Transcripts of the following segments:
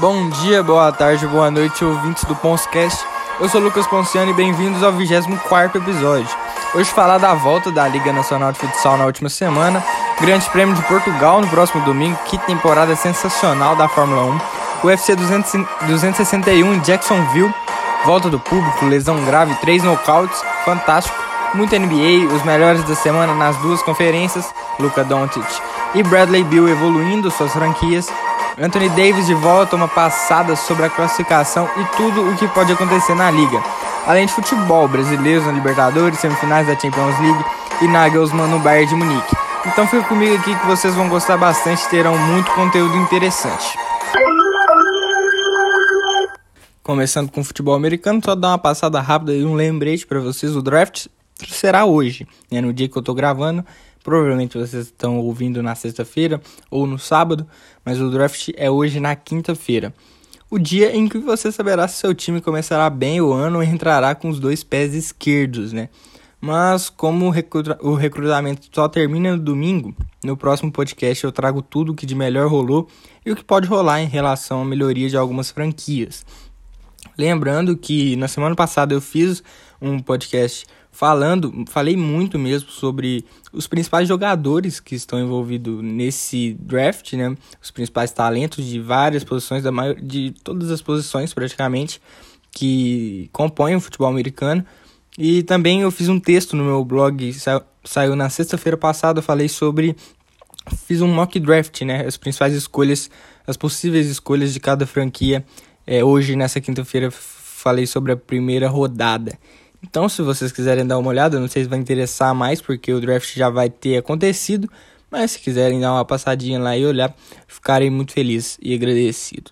Bom dia, boa tarde, boa noite, ouvintes do Ponscast. Eu sou Lucas Ponciano e bem-vindos ao 24 episódio. Hoje falar da volta da Liga Nacional de Futsal na última semana, Grande Prêmio de Portugal no próximo domingo, que temporada sensacional da Fórmula 1, UFC 200, 261 em Jacksonville, volta do público, lesão grave, três nocautes, fantástico, muito NBA, os melhores da semana nas duas conferências, Luca Doncic e Bradley Bill evoluindo suas franquias, Anthony Davis de volta, uma passada sobre a classificação e tudo o que pode acontecer na liga. Além de futebol, brasileiros na Libertadores, semifinais da Champions League e Nagelsmann no Bayern de Munique. Então fica comigo aqui que vocês vão gostar bastante, terão muito conteúdo interessante. Começando com futebol americano, só dar uma passada rápida e um lembrete para vocês, o draft será hoje, né, no dia que eu tô gravando. Provavelmente vocês estão ouvindo na sexta-feira ou no sábado, mas o draft é hoje na quinta-feira. O dia em que você saberá se seu time começará bem o ano ou entrará com os dois pés esquerdos, né? Mas como o, recruta o recrutamento só termina no domingo, no próximo podcast eu trago tudo o que de melhor rolou e o que pode rolar em relação à melhoria de algumas franquias. Lembrando que na semana passada eu fiz um podcast falando, falei muito mesmo sobre os principais jogadores que estão envolvidos nesse draft, né? Os principais talentos de várias posições, da maior, de todas as posições praticamente que compõem o futebol americano. E também eu fiz um texto no meu blog, sa saiu na sexta-feira passada, eu falei sobre fiz um mock draft, né? As principais escolhas, as possíveis escolhas de cada franquia. É, hoje, nessa quinta-feira, falei sobre a primeira rodada. Então, se vocês quiserem dar uma olhada, não sei se vai interessar mais, porque o draft já vai ter acontecido. Mas se quiserem dar uma passadinha lá e olhar, ficarei muito feliz e agradecido.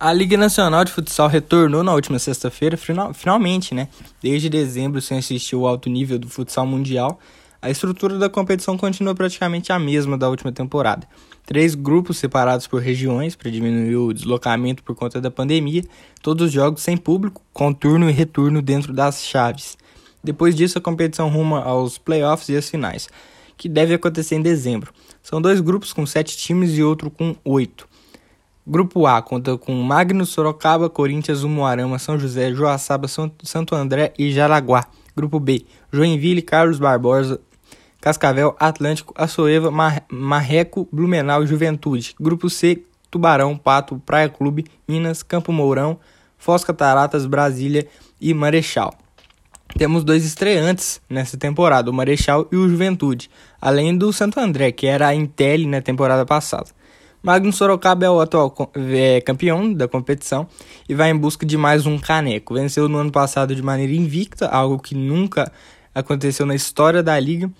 A Liga Nacional de Futsal retornou na última sexta-feira, final, finalmente, né? Desde dezembro, sem assistir o alto nível do futsal mundial, a estrutura da competição continua praticamente a mesma da última temporada. Três grupos separados por regiões para diminuir o deslocamento por conta da pandemia, todos os jogos sem público, com turno e retorno dentro das chaves. Depois disso, a competição ruma aos playoffs e as finais, que deve acontecer em dezembro. São dois grupos com sete times e outro com oito. Grupo A conta com Magno, Sorocaba, Corinthians, Umuarama, São José, Joaçaba, Santo André e Jaraguá. Grupo B, Joinville, Carlos Barbosa, Cascavel, Atlântico, Açoeva, Mar Marreco, Blumenau Juventude. Grupo C, Tubarão, Pato, Praia Clube, Minas, Campo Mourão, Foz Cataratas, Brasília e Marechal. Temos dois estreantes nessa temporada, o Marechal e o Juventude, além do Santo André, que era a Intel na temporada passada. Magno Sorocaba é o atual é, campeão da competição e vai em busca de mais um caneco. Venceu no ano passado de maneira invicta, algo que nunca aconteceu na história da liga,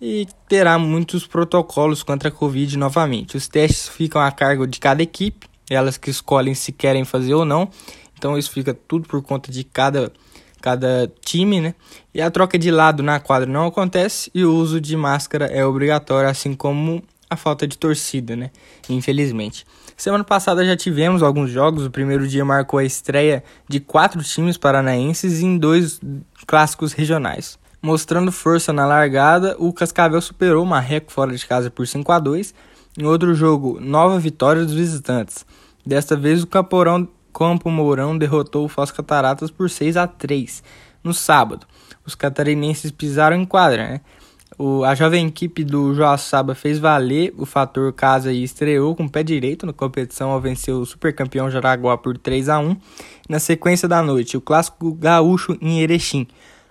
e terá muitos protocolos contra a Covid novamente. Os testes ficam a cargo de cada equipe, elas que escolhem se querem fazer ou não. Então isso fica tudo por conta de cada cada time, né? E a troca de lado na quadra não acontece e o uso de máscara é obrigatório, assim como a falta de torcida, né? Infelizmente. Semana passada já tivemos alguns jogos. O primeiro dia marcou a estreia de quatro times paranaenses em dois clássicos regionais. Mostrando força na largada, o Cascavel superou o Marreco fora de casa por 5 a 2. Em outro jogo, nova vitória dos visitantes. Desta vez, o Caporão, Campo Mourão derrotou o Foz Cataratas por 6 a 3 no sábado. Os catarinenses pisaram em quadra, né? O, a jovem equipe do Joaçaba fez valer o fator casa e estreou com o pé direito na competição ao vencer o supercampeão Jaraguá por 3 a 1 Na sequência da noite, o clássico gaúcho em Erechim.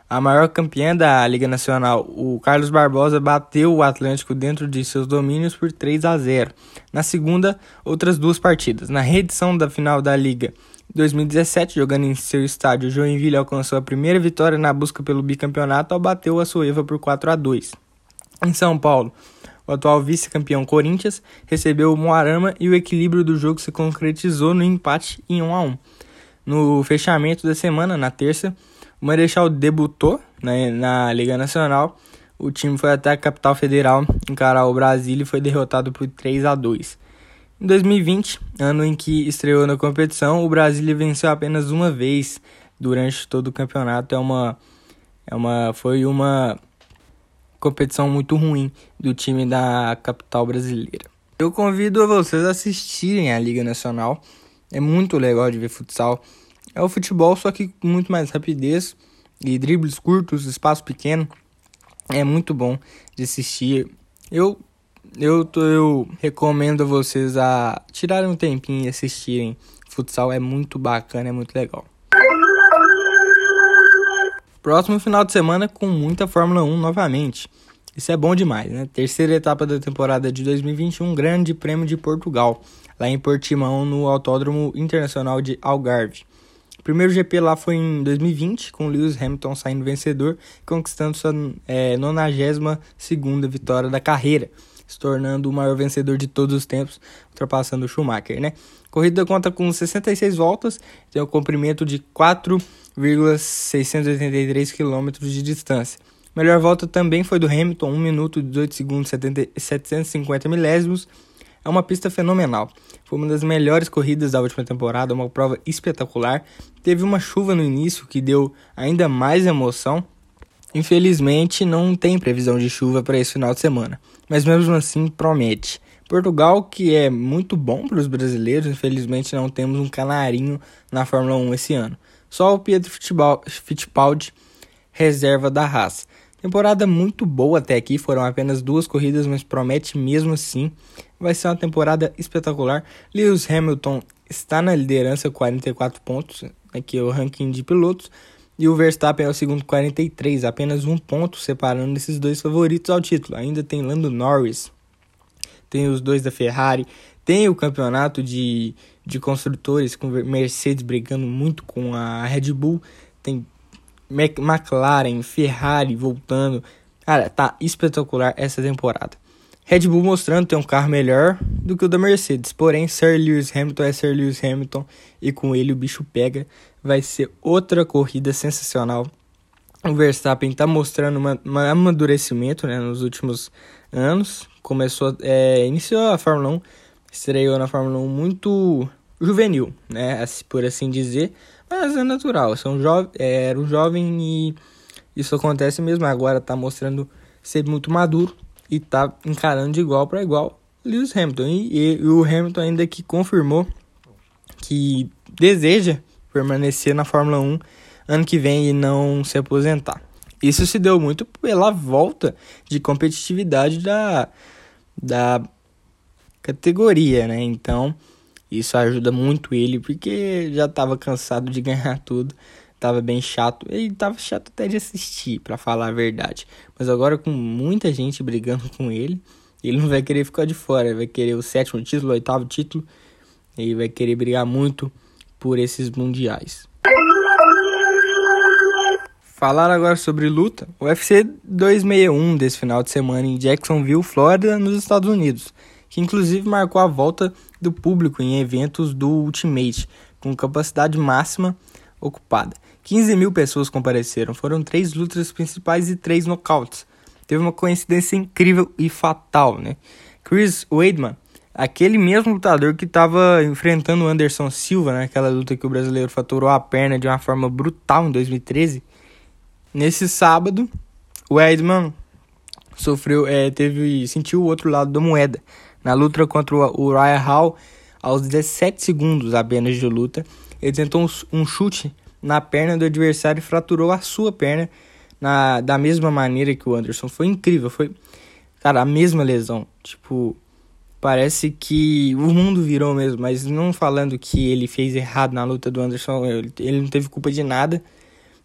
A maior campeã da Liga Nacional, o Carlos Barbosa, bateu o Atlântico dentro de seus domínios por 3 a 0. Na segunda, outras duas partidas. Na reedição da final da Liga 2017, jogando em seu estádio, Joinville alcançou a primeira vitória na busca pelo bicampeonato ao bater o Açoeva por 4 a 2. Em São Paulo, o atual vice-campeão Corinthians recebeu o Moarama e o equilíbrio do jogo se concretizou no empate em 1 a 1. No fechamento da semana, na terça, o Marechal debutou né, na Liga Nacional. O time foi até a capital federal encarar o Brasil e foi derrotado por 3 a 2. Em 2020, ano em que estreou na competição, o Brasil venceu apenas uma vez durante todo o campeonato. É uma, é uma, foi uma competição muito ruim do time da capital brasileira. Eu convido vocês a assistirem a Liga Nacional. É muito legal de ver futsal. É o futebol, só que com muito mais rapidez e dribles curtos, espaço pequeno. É muito bom de assistir. Eu eu, eu recomendo a vocês a tirarem um tempinho e assistirem. Futsal é muito bacana, é muito legal. Próximo final de semana com muita Fórmula 1 novamente. Isso é bom demais, né? Terceira etapa da temporada de 2021, Grande Prêmio de Portugal, lá em Portimão, no Autódromo Internacional de Algarve. Primeiro GP lá foi em 2020, com Lewis Hamilton saindo vencedor, conquistando sua é, 92 vitória da carreira se tornando o maior vencedor de todos os tempos, ultrapassando o Schumacher, né? Corrida conta com 66 voltas, tem um comprimento de 4,683 km de distância. Melhor volta também foi do Hamilton, 1 minuto 18 segundos 70, 750 milésimos. É uma pista fenomenal. Foi uma das melhores corridas da última temporada, uma prova espetacular. Teve uma chuva no início que deu ainda mais emoção, Infelizmente, não tem previsão de chuva para esse final de semana, mas mesmo assim promete. Portugal, que é muito bom para os brasileiros, infelizmente não temos um canarinho na Fórmula 1 esse ano. Só o Pietro Fittipaldi, reserva da raça. Temporada muito boa até aqui, foram apenas duas corridas, mas promete mesmo assim. Vai ser uma temporada espetacular. Lewis Hamilton está na liderança, 44 pontos, aqui é o ranking de pilotos. E o Verstappen é o segundo 43, apenas um ponto separando esses dois favoritos ao título. Ainda tem Lando Norris, tem os dois da Ferrari, tem o campeonato de, de construtores com Mercedes brigando muito com a Red Bull, tem McLaren, Ferrari voltando. Cara, tá espetacular essa temporada. Red Bull mostrando ter um carro melhor do que o da Mercedes. Porém, Sir Lewis Hamilton é Sir Lewis Hamilton e com ele o bicho pega. Vai ser outra corrida sensacional. O Verstappen está mostrando um amadurecimento né, nos últimos anos. Começou, é, iniciou a Fórmula 1, estreou na Fórmula 1 muito juvenil, né, por assim dizer. Mas é natural, são é, era um jovem e isso acontece mesmo. Agora está mostrando ser muito maduro e tá encarando de igual para igual Lewis Hamilton. E, e, o Hamilton ainda que confirmou que deseja permanecer na Fórmula 1 ano que vem e não se aposentar. Isso se deu muito pela volta de competitividade da, da categoria, né? Então, isso ajuda muito ele, porque já estava cansado de ganhar tudo tava bem chato. E tava chato até de assistir, para falar a verdade. Mas agora com muita gente brigando com ele, ele não vai querer ficar de fora. Ele vai querer o sétimo título, o oitavo título. E vai querer brigar muito por esses mundiais. Falar agora sobre luta. O UFC 261 desse final de semana em Jacksonville, Flórida, nos Estados Unidos, que inclusive marcou a volta do público em eventos do Ultimate, com capacidade máxima ocupada. 15 mil pessoas compareceram, foram três lutas principais e três nocautes. Teve uma coincidência incrível e fatal, né? Chris Weidman, aquele mesmo lutador que estava enfrentando o Anderson Silva naquela luta que o brasileiro faturou a perna de uma forma brutal em 2013. Nesse sábado, o Weidman sofreu, é, teve, sentiu o outro lado da moeda. Na luta contra o Ryan Hall, aos 17 segundos apenas de luta, ele tentou um, um chute na perna do adversário e fraturou a sua perna na, da mesma maneira que o Anderson. Foi incrível, foi, cara, a mesma lesão. Tipo, parece que o mundo virou mesmo, mas não falando que ele fez errado na luta do Anderson, ele, não teve culpa de nada,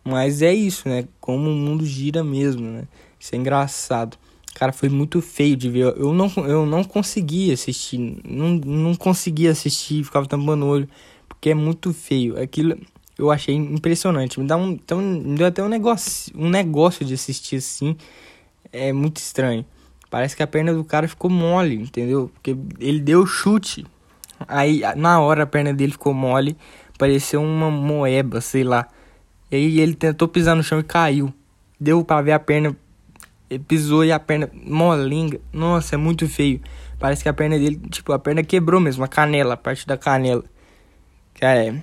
mas é isso, né? Como o mundo gira mesmo, né? Isso é engraçado. Cara, foi muito feio de ver. Eu não, eu não conseguia assistir. Não, não conseguia assistir, ficava tampando o olho. Porque é muito feio. Aquilo eu achei impressionante. Me dá um, então, me deu até um negócio, um negócio de assistir assim. É muito estranho. Parece que a perna do cara ficou mole, entendeu? Porque ele deu chute. Aí na hora a perna dele ficou mole, pareceu uma moeba, sei lá. E aí ele tentou pisar no chão e caiu. Deu para ver a perna ele pisou e a perna molinga. Nossa, é muito feio. Parece que a perna dele, tipo, a perna quebrou mesmo, a canela, a parte da canela. Cara, é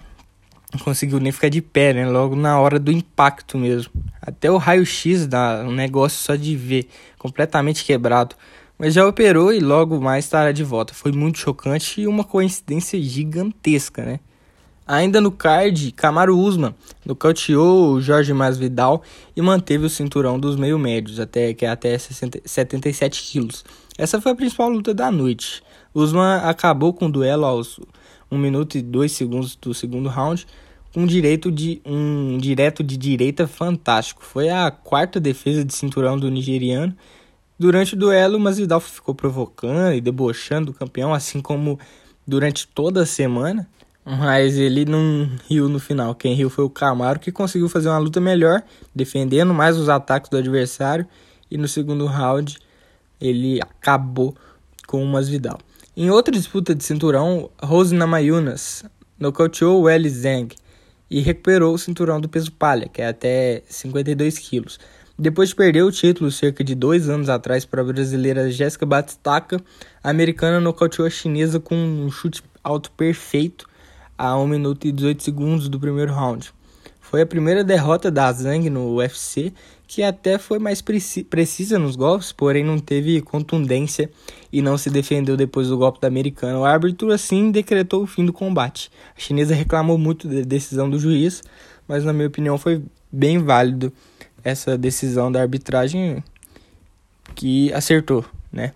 conseguiu nem ficar de pé, né? Logo na hora do impacto mesmo. Até o raio-x dá um negócio só de ver, completamente quebrado. mas já operou e logo mais estará de volta. Foi muito chocante e uma coincidência gigantesca, né? Ainda no card, Camaro Usman nocauteou o Jorge Masvidal e manteve o cinturão dos meio-médios, até, que é até 60, 77 quilos. Essa foi a principal luta da noite. Usman acabou com o duelo aos 1 minuto e 2 segundos do segundo round, com um direito de um direto de direita fantástico. Foi a quarta defesa de cinturão do nigeriano. Durante o duelo, Masvidal ficou provocando e debochando o campeão, assim como durante toda a semana. Mas ele não riu no final. Quem riu foi o Camaro, que conseguiu fazer uma luta melhor, defendendo mais os ataques do adversário. E no segundo round, ele acabou com o Masvidal. Em outra disputa de cinturão, Rose Namayunas nocauteou Eli Zhang e recuperou o cinturão do peso palha, que é até 52 quilos. Depois de perder o título cerca de dois anos atrás para a brasileira Jéssica Batistaca, a americana nocauteou a chinesa com um chute alto perfeito a 1 minuto e 18 segundos do primeiro round. Foi a primeira derrota da Zhang no UFC, que até foi mais precisa nos golpes, porém não teve contundência e não se defendeu depois do golpe da americana. O árbitro assim decretou o fim do combate. A chinesa reclamou muito da decisão do juiz, mas na minha opinião foi bem válido essa decisão da arbitragem que acertou, né?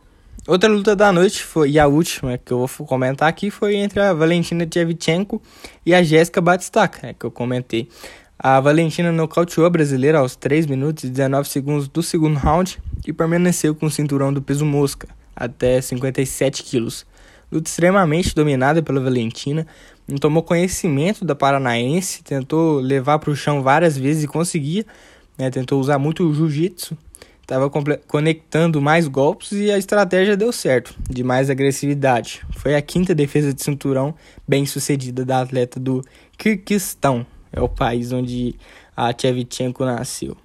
Outra luta da noite foi, e a última que eu vou comentar aqui foi entre a Valentina Tchevchenko e a Jéssica Batistaca, né, que eu comentei. A Valentina nocauteou a brasileira aos 3 minutos e 19 segundos do segundo round e permaneceu com o cinturão do peso mosca, até 57 quilos. Luta extremamente dominada pela Valentina, não tomou conhecimento da paranaense, tentou levar para o chão várias vezes e conseguia, né, tentou usar muito o jiu-jitsu, estava conectando mais golpes e a estratégia deu certo, de mais agressividade. Foi a quinta defesa de cinturão bem sucedida da atleta do Kirguistão, é o país onde a Tchevchenko nasceu.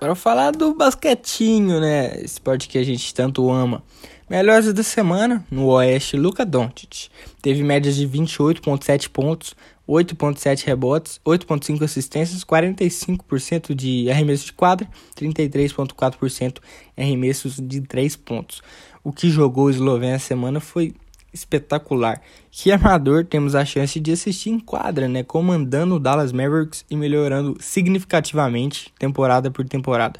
Para falar do basquetinho, né, esporte que a gente tanto ama. Melhores da semana, no Oeste, Luca Doncic. Teve médias de 28.7 pontos, 8.7 rebotes, 8.5 assistências, 45% de arremessos de quadra, 33.4% arremessos de 3 pontos. O que jogou o Eslovênia essa semana foi espetacular. Que amador temos a chance de assistir em quadra, né, comandando o Dallas Mavericks e melhorando significativamente temporada por temporada.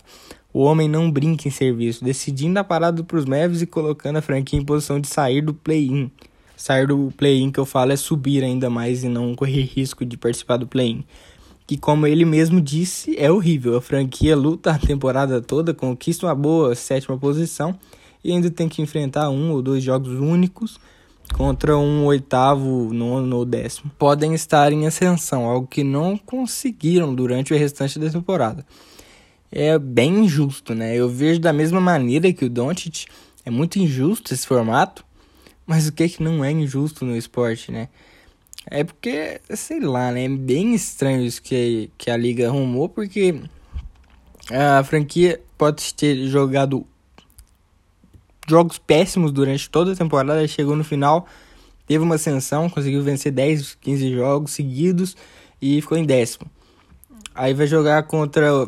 O homem não brinca em serviço, decidindo a parada para os Mavericks e colocando a franquia em posição de sair do play-in sair do play-in que eu falo é subir ainda mais e não correr risco de participar do play-in. Que, como ele mesmo disse, é horrível. A franquia luta a temporada toda, conquista uma boa sétima posição e ainda tem que enfrentar um ou dois jogos únicos contra um oitavo, nono ou décimo. Podem estar em ascensão, algo que não conseguiram durante o restante da temporada. É bem injusto, né? Eu vejo da mesma maneira que o Doncic é muito injusto esse formato, mas o que que não é injusto no esporte, né? É porque, sei lá, né? É bem estranho isso que, que a liga arrumou, porque a franquia pode ter jogado jogos péssimos durante toda a temporada, chegou no final, teve uma ascensão, conseguiu vencer 10, 15 jogos seguidos e ficou em décimo. Aí vai jogar contra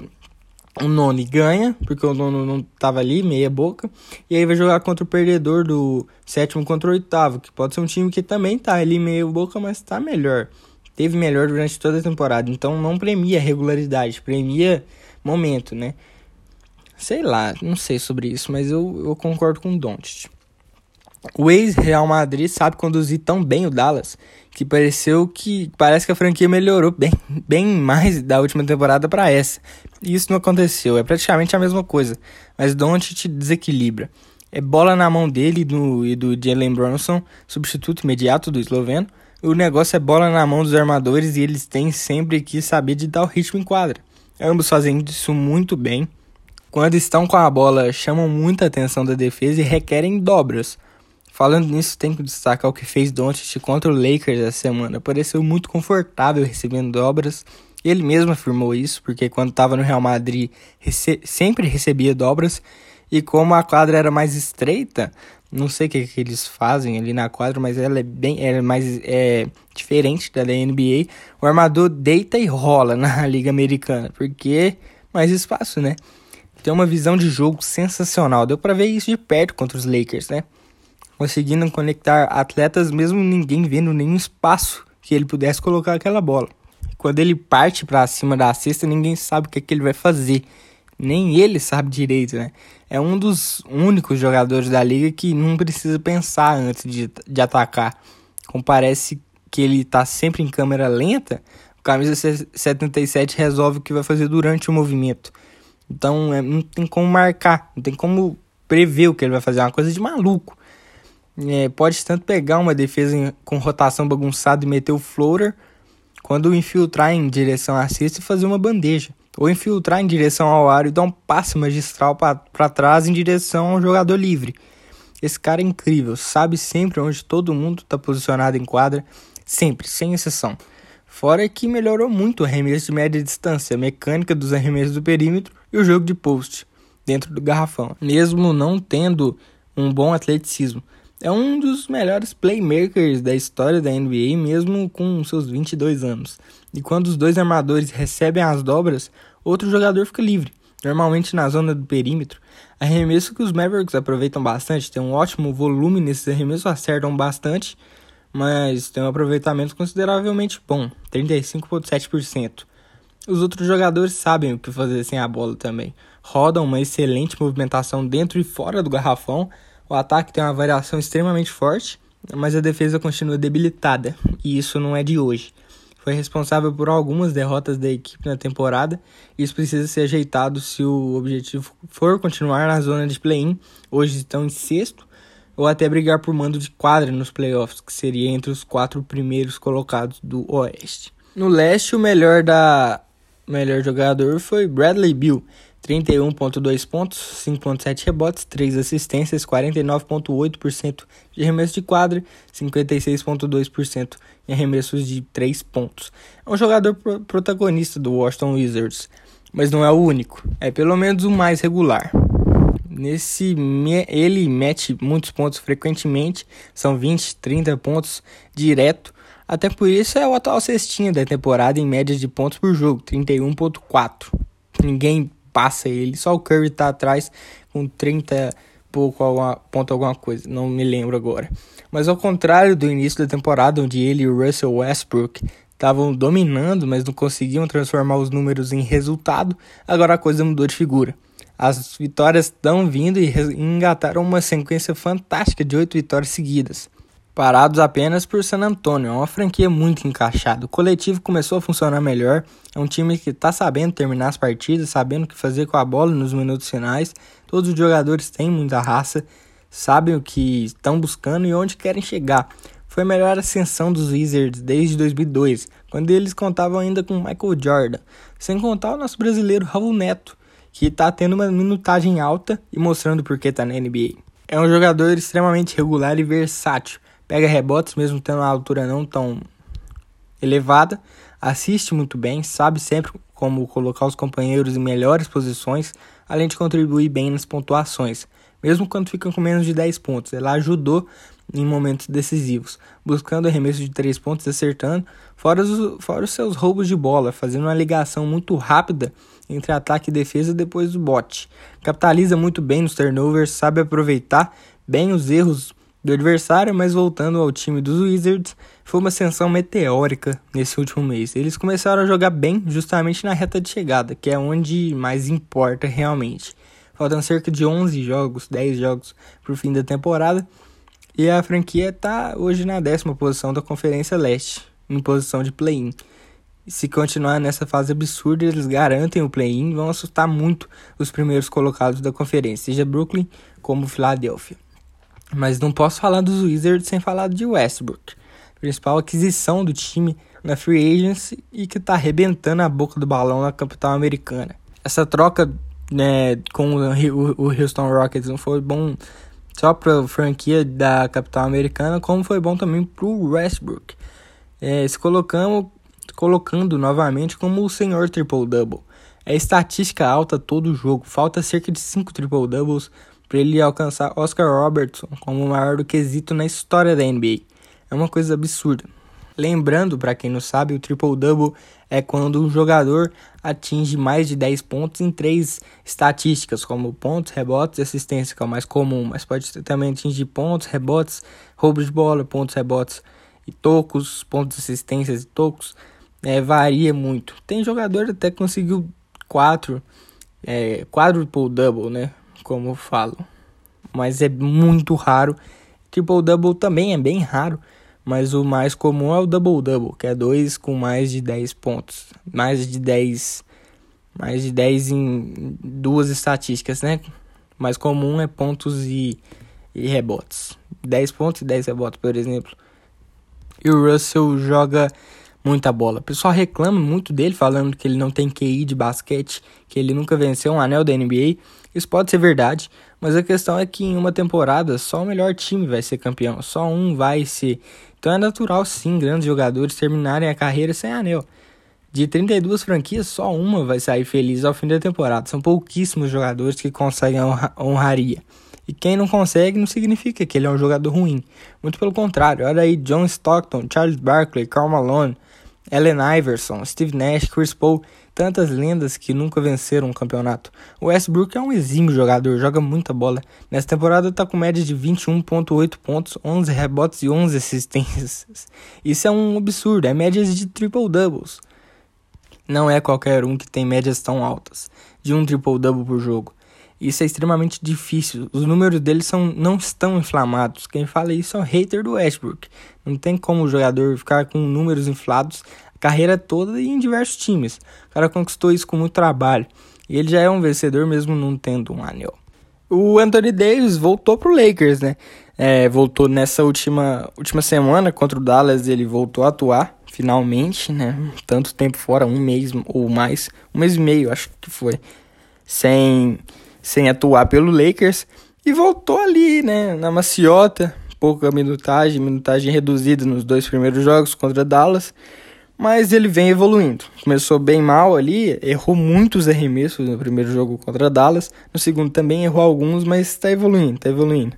o nono e ganha, porque o nono não tava ali, meia boca. E aí vai jogar contra o perdedor do sétimo contra o oitavo, que pode ser um time que também tá ali meia boca, mas tá melhor. Teve melhor durante toda a temporada. Então não premia regularidade, premia momento, né? Sei lá, não sei sobre isso, mas eu, eu concordo com o Doncic. O ex-Real Madrid sabe conduzir tão bem o Dallas que pareceu que parece que a franquia melhorou bem, bem mais da última temporada para essa. E isso não aconteceu, é praticamente a mesma coisa, mas Doncic desequilibra. É bola na mão dele do, e do Jalen Brunson, substituto imediato do esloveno. O negócio é bola na mão dos armadores e eles têm sempre que saber de dar o ritmo em quadra. Ambos fazem isso muito bem. Quando estão com a bola, chamam muita atenção da defesa e requerem dobras. Falando nisso, tem que destacar o que fez Doncic contra o Lakers essa semana. Pareceu muito confortável recebendo dobras. Ele mesmo afirmou isso, porque quando estava no Real Madrid rece sempre recebia dobras. E como a quadra era mais estreita, não sei o que, que eles fazem ali na quadra, mas ela é bem é mais é, diferente da da NBA. O armador deita e rola na Liga Americana, porque mais espaço, né? Tem uma visão de jogo sensacional. Deu para ver isso de perto contra os Lakers, né? Conseguindo conectar atletas mesmo ninguém vendo nenhum espaço que ele pudesse colocar aquela bola. Quando ele parte para cima da cesta, ninguém sabe o que, é que ele vai fazer. Nem ele sabe direito, né? É um dos únicos jogadores da liga que não precisa pensar antes de, de atacar. Como parece que ele tá sempre em câmera lenta, o camisa 77 resolve o que vai fazer durante o movimento. Então é, não tem como marcar, não tem como prever o que ele vai fazer, é uma coisa de maluco. É, pode tanto pegar uma defesa em, com rotação bagunçada e meter o floater, quando infiltrar em direção à cesta e fazer uma bandeja. Ou infiltrar em direção ao aro e dar um passe magistral para trás em direção ao jogador livre. Esse cara é incrível, sabe sempre onde todo mundo está posicionado em quadra, sempre, sem exceção. Fora que melhorou muito o arremesso de média distância, a mecânica dos arremessos do perímetro e o jogo de post dentro do garrafão, mesmo não tendo um bom atleticismo. É um dos melhores playmakers da história da NBA, mesmo com seus 22 anos. E quando os dois armadores recebem as dobras, outro jogador fica livre, normalmente na zona do perímetro. Arremesso que os Mavericks aproveitam bastante, tem um ótimo volume nesses arremessos, acertam bastante, mas tem um aproveitamento consideravelmente bom, 35,7%. Os outros jogadores sabem o que fazer sem a bola também. Rodam uma excelente movimentação dentro e fora do garrafão, o ataque tem uma variação extremamente forte, mas a defesa continua debilitada, e isso não é de hoje. Foi responsável por algumas derrotas da equipe na temporada, e isso precisa ser ajeitado se o objetivo for continuar na zona de play-in. Hoje estão em sexto, ou até brigar por mando de quadra nos playoffs, que seria entre os quatro primeiros colocados do Oeste. No leste, o melhor da melhor jogador foi Bradley Bill, 31,2 pontos, 5,7 rebotes, 3 assistências, 49,8% de arremesso de quadra, 56,2% em arremessos de 3 pontos. É um jogador protagonista do Washington Wizards, mas não é o único, é pelo menos o mais regular. Nesse ele mete muitos pontos frequentemente, são 20, 30 pontos direto. Até por isso é o atual cestinha da temporada em média de pontos por jogo, 31.4. Ninguém passa ele. Só o Curry tá atrás com 30 pouco alguma, ponto alguma coisa, não me lembro agora. Mas ao contrário do início da temporada, onde ele e o Russell Westbrook estavam dominando, mas não conseguiam transformar os números em resultado, agora a coisa mudou de figura. As vitórias estão vindo e engataram uma sequência fantástica de oito vitórias seguidas parados apenas por San Antonio. É uma franquia muito encaixada. O coletivo começou a funcionar melhor. É um time que está sabendo terminar as partidas, sabendo o que fazer com a bola nos minutos finais. Todos os jogadores têm muita raça, sabem o que estão buscando e onde querem chegar. Foi a melhor ascensão dos Wizards desde 2002, quando eles contavam ainda com Michael Jordan, sem contar o nosso brasileiro Raul Neto, que está tendo uma minutagem alta e mostrando por que está na NBA. É um jogador extremamente regular e versátil pega rebotes mesmo tendo uma altura não tão elevada, assiste muito bem, sabe sempre como colocar os companheiros em melhores posições, além de contribuir bem nas pontuações, mesmo quando ficam com menos de 10 pontos. Ela ajudou em momentos decisivos, buscando arremesso de 3 pontos acertando, fora os, fora os seus roubos de bola, fazendo uma ligação muito rápida entre ataque e defesa depois do bote. Capitaliza muito bem nos turnovers, sabe aproveitar bem os erros do adversário, mas voltando ao time dos Wizards, foi uma ascensão meteórica nesse último mês. Eles começaram a jogar bem justamente na reta de chegada, que é onde mais importa realmente. Faltam cerca de 11 jogos, 10 jogos para o fim da temporada, e a franquia está hoje na décima posição da Conferência Leste, em posição de play-in. Se continuar nessa fase absurda, eles garantem o play-in e vão assustar muito os primeiros colocados da conferência, seja Brooklyn como Filadélfia. Mas não posso falar dos Wizards sem falar de Westbrook, principal aquisição do time na free agency e que está arrebentando a boca do balão na capital americana. Essa troca né, com o Houston Rockets não foi bom só para a franquia da capital americana, como foi bom também para o Westbrook. É, se colocamos, colocando novamente como o senhor triple-double. É estatística alta todo jogo, falta cerca de 5 triple-doubles para ele alcançar Oscar Robertson como o maior do quesito na história da NBA. É uma coisa absurda. Lembrando, para quem não sabe, o triple-double é quando um jogador atinge mais de 10 pontos em três estatísticas, como pontos, rebotes e assistência, que é o mais comum, mas pode também atingir pontos, rebotes, roubo de bola, pontos, rebotes e tocos, pontos, assistências e tocos. É, varia muito. Tem jogador até que conseguiu quatro, é, quadruple-double, né? Como eu falo. Mas é muito raro. Triple-double também é bem raro mas o mais comum é o double-double, que é dois com mais de 10 pontos. Mais de 10, mais de 10 em duas estatísticas, né? Mais comum é pontos e, e rebotes. 10 pontos e 10 rebotes, por exemplo. E o Russell joga muita bola. O pessoal reclama muito dele, falando que ele não tem QI de basquete, que ele nunca venceu um anel da NBA. Isso pode ser verdade, mas a questão é que em uma temporada só o melhor time vai ser campeão, só um vai ser então é natural sim grandes jogadores terminarem a carreira sem anel. De 32 franquias, só uma vai sair feliz ao fim da temporada. São pouquíssimos jogadores que conseguem a honraria. E quem não consegue não significa que ele é um jogador ruim. Muito pelo contrário. Olha aí John Stockton, Charles Barkley, Karl Malone, Allen Iverson, Steve Nash, Chris Paul tantas lendas que nunca venceram um campeonato. O Westbrook é um exímio jogador, joga muita bola. Nessa temporada está com média de 21.8 pontos, 11 rebotes e 11 assistências. Isso é um absurdo, é médias de triple doubles. Não é qualquer um que tem médias tão altas, de um triple double por jogo. Isso é extremamente difícil. Os números dele são, não estão inflamados. Quem fala isso é o hater do Westbrook. Não tem como o jogador ficar com números inflados carreira toda e em diversos times. O cara conquistou isso com muito trabalho. E ele já é um vencedor mesmo não tendo um anel. O Anthony Davis voltou pro Lakers, né? É, voltou nessa última, última semana contra o Dallas, ele voltou a atuar, finalmente, né? Tanto tempo fora, um mês ou mais, um mês e meio, acho que foi, sem, sem atuar pelo Lakers. E voltou ali, né? Na maciota, pouca minutagem, minutagem reduzida nos dois primeiros jogos contra Dallas mas ele vem evoluindo. Começou bem mal ali, errou muitos arremessos no primeiro jogo contra Dallas, no segundo também errou alguns, mas está evoluindo, está evoluindo.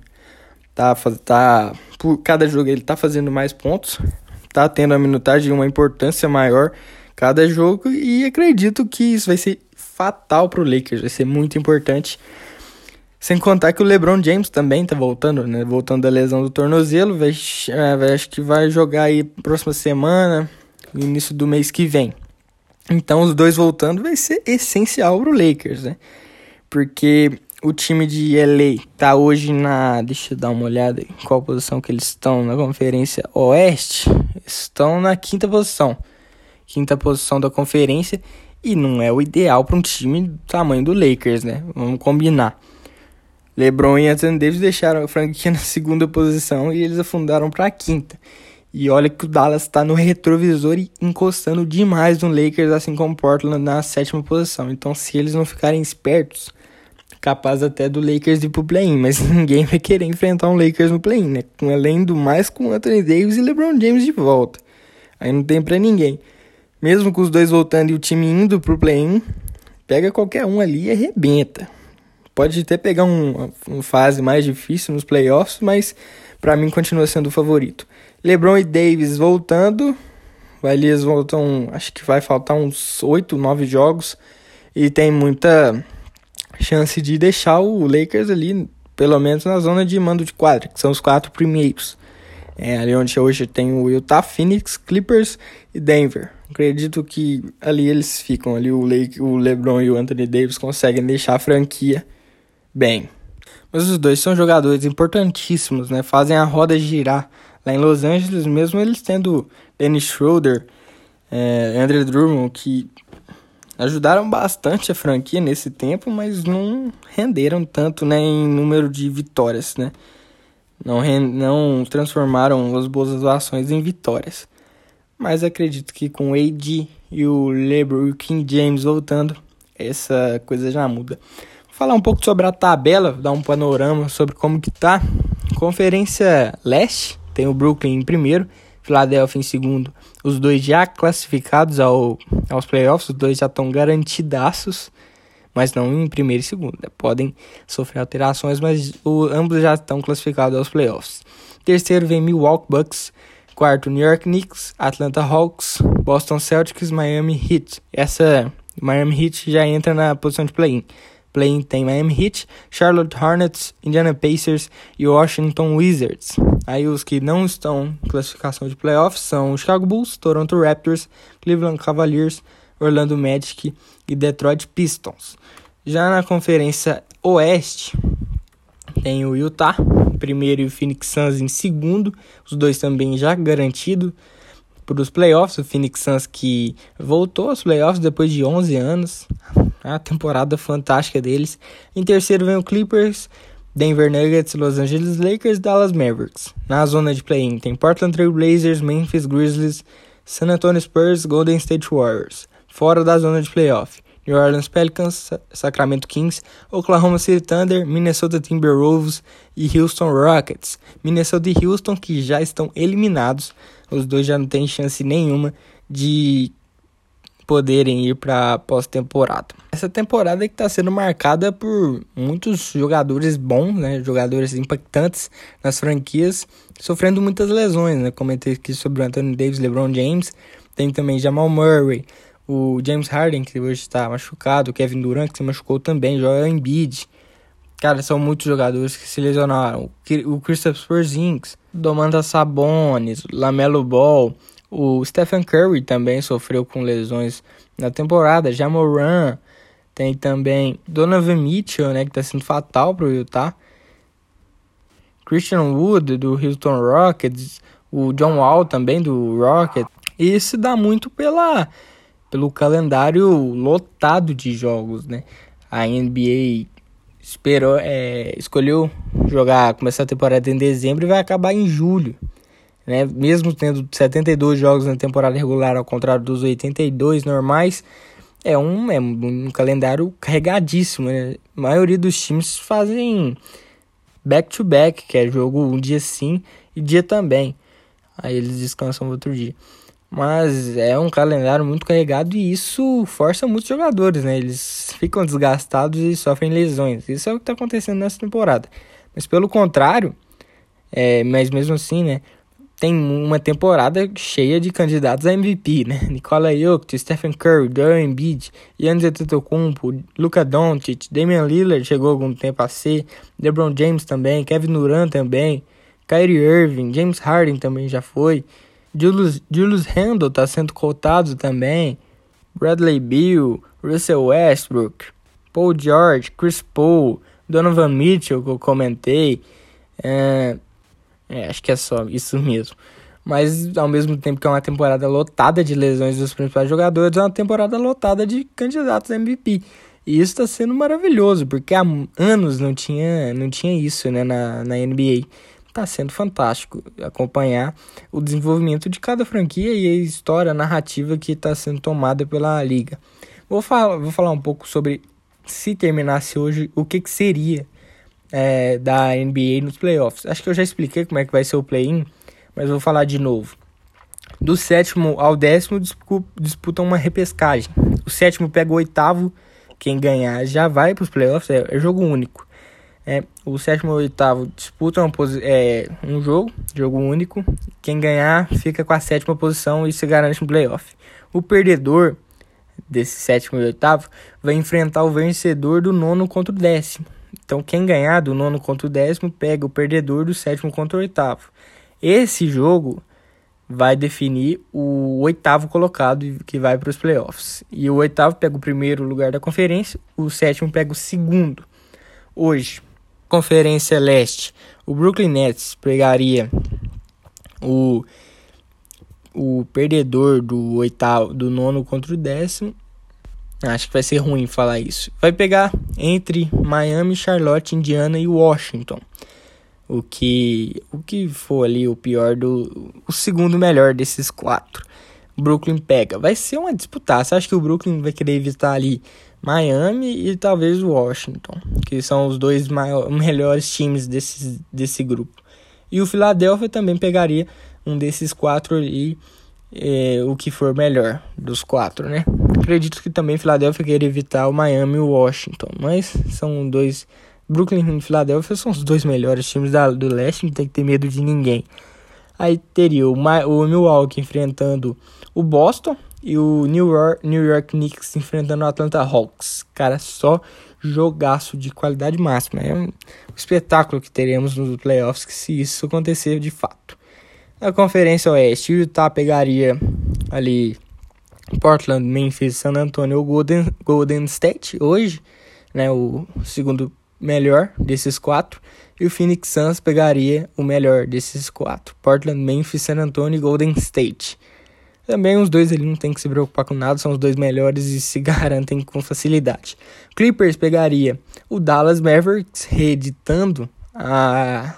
Tá, tá, por cada jogo ele está fazendo mais pontos, está tendo a minutagem uma importância maior cada jogo e acredito que isso vai ser fatal para o Lakers, vai ser muito importante. Sem contar que o LeBron James também tá voltando, né? Voltando da lesão do tornozelo, vai, é, acho que vai jogar aí próxima semana, início do mês que vem. Então, os dois voltando vai ser essencial pro Lakers, né? Porque o time de LA tá hoje na. Deixa eu dar uma olhada em qual posição que eles estão na Conferência Oeste. Estão na quinta posição. Quinta posição da conferência. E não é o ideal para um time do tamanho do Lakers, né? Vamos combinar. LeBron e Anthony Davis deixaram a franquia na segunda posição e eles afundaram para a quinta. E olha que o Dallas está no retrovisor e encostando demais no Lakers, assim como Portland na sétima posição. Então, se eles não ficarem espertos, capaz até do Lakers ir pro play-in. Mas ninguém vai querer enfrentar um Lakers no play-in, né? Além do mais com Anthony Davis e LeBron James de volta. Aí não tem pra ninguém. Mesmo com os dois voltando e o time indo pro play-in, pega qualquer um ali e arrebenta. Pode até pegar um, uma fase mais difícil nos playoffs, mas para mim continua sendo o favorito. LeBron e Davis voltando. Eles voltam, acho que vai faltar uns 8, 9 jogos. E tem muita chance de deixar o Lakers ali, pelo menos na zona de mando de quadra, que são os quatro primeiros. É ali onde hoje tem o Utah, Phoenix, Clippers e Denver. Acredito que ali eles ficam, ali o, Lake, o LeBron e o Anthony Davis conseguem deixar a franquia bem. Mas os dois são jogadores importantíssimos, né? Fazem a roda girar Lá em Los Angeles, mesmo eles tendo Dennis Schroeder, é, Andrew Drummond, que ajudaram bastante a franquia nesse tempo, mas não renderam tanto né, em número de vitórias, né? Não, não transformaram as boas atuações em vitórias. Mas acredito que com o AD e o LeBron e o King James voltando, essa coisa já muda. Falar um pouco sobre a tabela, dar um panorama sobre como que tá. Conferência Leste, tem o Brooklyn em primeiro, Philadelphia em segundo. Os dois já classificados ao, aos playoffs, os dois já estão garantidaços, mas não em primeiro e segundo. Né? Podem sofrer alterações, mas o, ambos já estão classificados aos playoffs. Terceiro vem Milwaukee Bucks, Quarto, New York Knicks, Atlanta Hawks, Boston Celtics, Miami Heat. Essa Miami Heat já entra na posição de play-in. Play-in tem Miami Heat, Charlotte Hornets, Indiana Pacers e Washington Wizards. Aí os que não estão em classificação de playoffs são Chicago Bulls, Toronto Raptors, Cleveland Cavaliers, Orlando Magic e Detroit Pistons. Já na conferência Oeste, tem o Utah, primeiro, e o Phoenix Suns em segundo, os dois também já garantido para os playoffs. O Phoenix Suns que voltou aos playoffs depois de 11 anos, a temporada fantástica deles. Em terceiro vem o Clippers, Denver Nuggets, Los Angeles Lakers, Dallas Mavericks. Na zona de play-in tem Portland Trail Blazers, Memphis Grizzlies, San Antonio Spurs, Golden State Warriors. Fora da zona de playoff. New Orleans Pelicans, Sacramento Kings, Oklahoma City Thunder, Minnesota Timberwolves e Houston Rockets. Minnesota e Houston que já estão eliminados, os dois já não têm chance nenhuma de poderem ir para pós-temporada. Essa temporada que está sendo marcada por muitos jogadores bons, né, jogadores impactantes nas franquias, sofrendo muitas lesões, né? Comentei aqui sobre o Anthony Davis, LeBron James, tem também Jamal Murray, o James Harden, que hoje está machucado, o Kevin Durant, que se machucou também, Joel Embiid. Cara, são muitos jogadores que se lesionaram. O Christopher Porzingis, Domantas Sabonis, Lamelo Ball, o Stephen Curry também sofreu com lesões na temporada. Jamoran, tem também Donovan Mitchell, né, que está sendo fatal para o Utah. Christian Wood, do Houston Rockets. O John Wall também, do Rockets. E isso dá muito pela pelo calendário lotado de jogos, né? A NBA esperou, é, escolheu jogar, começar a temporada em dezembro e vai acabar em julho. Né? Mesmo tendo 72 jogos na temporada regular, ao contrário dos 82 normais, é um, é um calendário carregadíssimo. Né? A maioria dos times fazem back-to-back, -back, que é jogo um dia sim e dia também. Aí eles descansam outro dia. Mas é um calendário muito carregado e isso força muitos jogadores, né? Eles ficam desgastados e sofrem lesões. Isso é o que está acontecendo nessa temporada. Mas pelo contrário, é, mas mesmo assim, né? Tem uma temporada cheia de candidatos a MVP, né? Nikola Jokic, Stephen Curry, Joel Embiid, Giannis Antetokounmpo, Luka Doncic, Damian Lillard chegou algum tempo a ser, LeBron James também, Kevin Durant também, Kyrie Irving, James Harden também já foi. Julius, Julius Randle está sendo cotado também. Bradley Beal, Russell Westbrook, Paul George, Chris Paul, Donovan Mitchell, que eu comentei. É, é, acho que é só isso mesmo. Mas ao mesmo tempo que é uma temporada lotada de lesões dos principais jogadores, é uma temporada lotada de candidatos a MVP. E isso está sendo maravilhoso, porque há anos não tinha, não tinha isso né, na, na NBA está sendo fantástico acompanhar o desenvolvimento de cada franquia e a história a narrativa que está sendo tomada pela liga. Vou falar, vou falar um pouco sobre se terminasse hoje o que, que seria é, da NBA nos playoffs. Acho que eu já expliquei como é que vai ser o play-in, mas vou falar de novo. Do sétimo ao décimo disputam uma repescagem. O sétimo pega o oitavo, quem ganhar já vai para os playoffs, é, é jogo único. É, o sétimo e o oitavo disputam é, um jogo, jogo único. Quem ganhar fica com a sétima posição e se garante no playoff. O perdedor desse sétimo e oitavo vai enfrentar o vencedor do nono contra o décimo. Então, quem ganhar do nono contra o décimo pega o perdedor do sétimo contra o oitavo. Esse jogo vai definir o oitavo colocado que vai para os playoffs. E o oitavo pega o primeiro lugar da conferência, o sétimo pega o segundo. Hoje, Conferência Leste, o Brooklyn Nets pegaria o, o perdedor do oitavo, do nono contra o décimo. Acho que vai ser ruim falar isso. Vai pegar entre Miami, Charlotte, Indiana e Washington. O que, o que for ali o pior do. O segundo melhor desses quatro. Brooklyn pega. Vai ser uma disputa. Você acha que o Brooklyn vai querer evitar ali Miami e talvez Washington, que são os dois maiores, melhores times desse, desse grupo. E o Philadelphia também pegaria um desses quatro e é, o que for melhor dos quatro, né? Acredito que também Philadelphia queria evitar o Miami e o Washington, mas são dois. Brooklyn e Philadelphia são os dois melhores times da, do leste, não tem que ter medo de ninguém. Aí teria o, o Milwaukee enfrentando o Boston e o New York, New York Knicks enfrentando o Atlanta Hawks. Cara, só jogaço de qualidade máxima. É um espetáculo que teremos nos playoffs se isso acontecer de fato. Na Conferência Oeste, o Utah pegaria ali Portland, Memphis, San Antonio Golden, Golden State hoje, né, o segundo melhor desses quatro. E o Phoenix Suns pegaria o melhor desses quatro. Portland, Memphis, San Antonio e Golden State. Também os dois ele não tem que se preocupar com nada, são os dois melhores e se garantem com facilidade. Clippers pegaria o Dallas Mavericks, reeditando a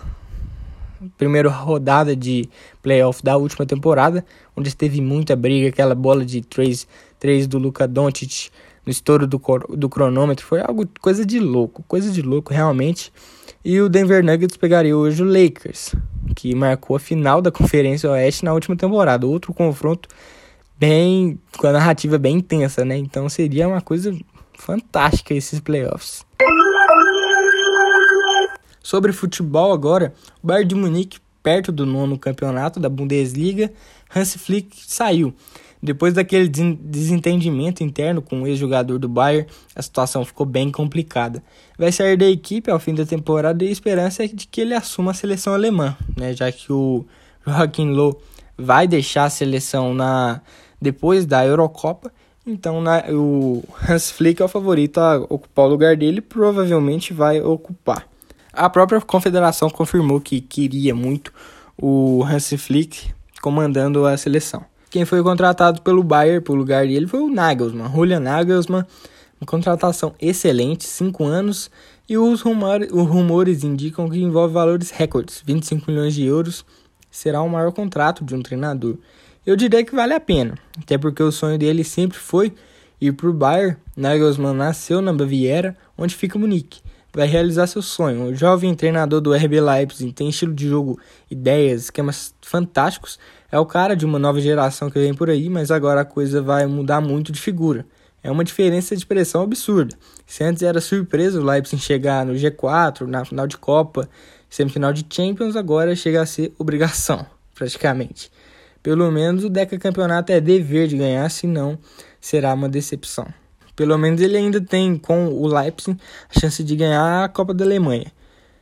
primeira rodada de playoff da última temporada, onde teve muita briga, aquela bola de 3, 3 do Luka Doncic no estouro do, do cronômetro, foi algo coisa de louco, coisa de louco realmente. E o Denver Nuggets pegaria hoje o Lakers, que marcou a final da Conferência Oeste na última temporada. Outro confronto bem com a narrativa bem intensa, né? Então seria uma coisa fantástica esses playoffs. Sobre futebol agora, o Bayern de Munique, perto do nono campeonato da Bundesliga, Hans Flick saiu. Depois daquele desentendimento interno com o ex-jogador do Bayern, a situação ficou bem complicada. Vai sair da equipe ao fim da temporada e a esperança é de que ele assuma a seleção alemã, né, já que o Joachim Low vai deixar a seleção na depois da Eurocopa. Então na, o Hans Flick é o favorito a ocupar o lugar dele provavelmente vai ocupar. A própria confederação confirmou que queria muito o Hans Flick comandando a seleção. Quem foi contratado pelo Bayern para o lugar dele foi o Nagelsmann, Julian Nagelsmann, uma contratação excelente, 5 anos, e os rumores, os rumores indicam que envolve valores recordes, 25 milhões de euros, será o maior contrato de um treinador. Eu diria que vale a pena, até porque o sonho dele sempre foi ir para o Bayern. Nagelsmann nasceu na Baviera, onde fica Munique. Vai realizar seu sonho. O jovem treinador do RB Leipzig tem estilo de jogo, ideias, esquemas fantásticos é o cara de uma nova geração que vem por aí, mas agora a coisa vai mudar muito de figura. É uma diferença de expressão absurda. Se antes era surpresa o Leipzig chegar no G4, na final de Copa, semifinal de Champions, agora chega a ser obrigação, praticamente. Pelo menos o Deca Campeonato é dever de ganhar, senão será uma decepção. Pelo menos ele ainda tem com o Leipzig a chance de ganhar a Copa da Alemanha,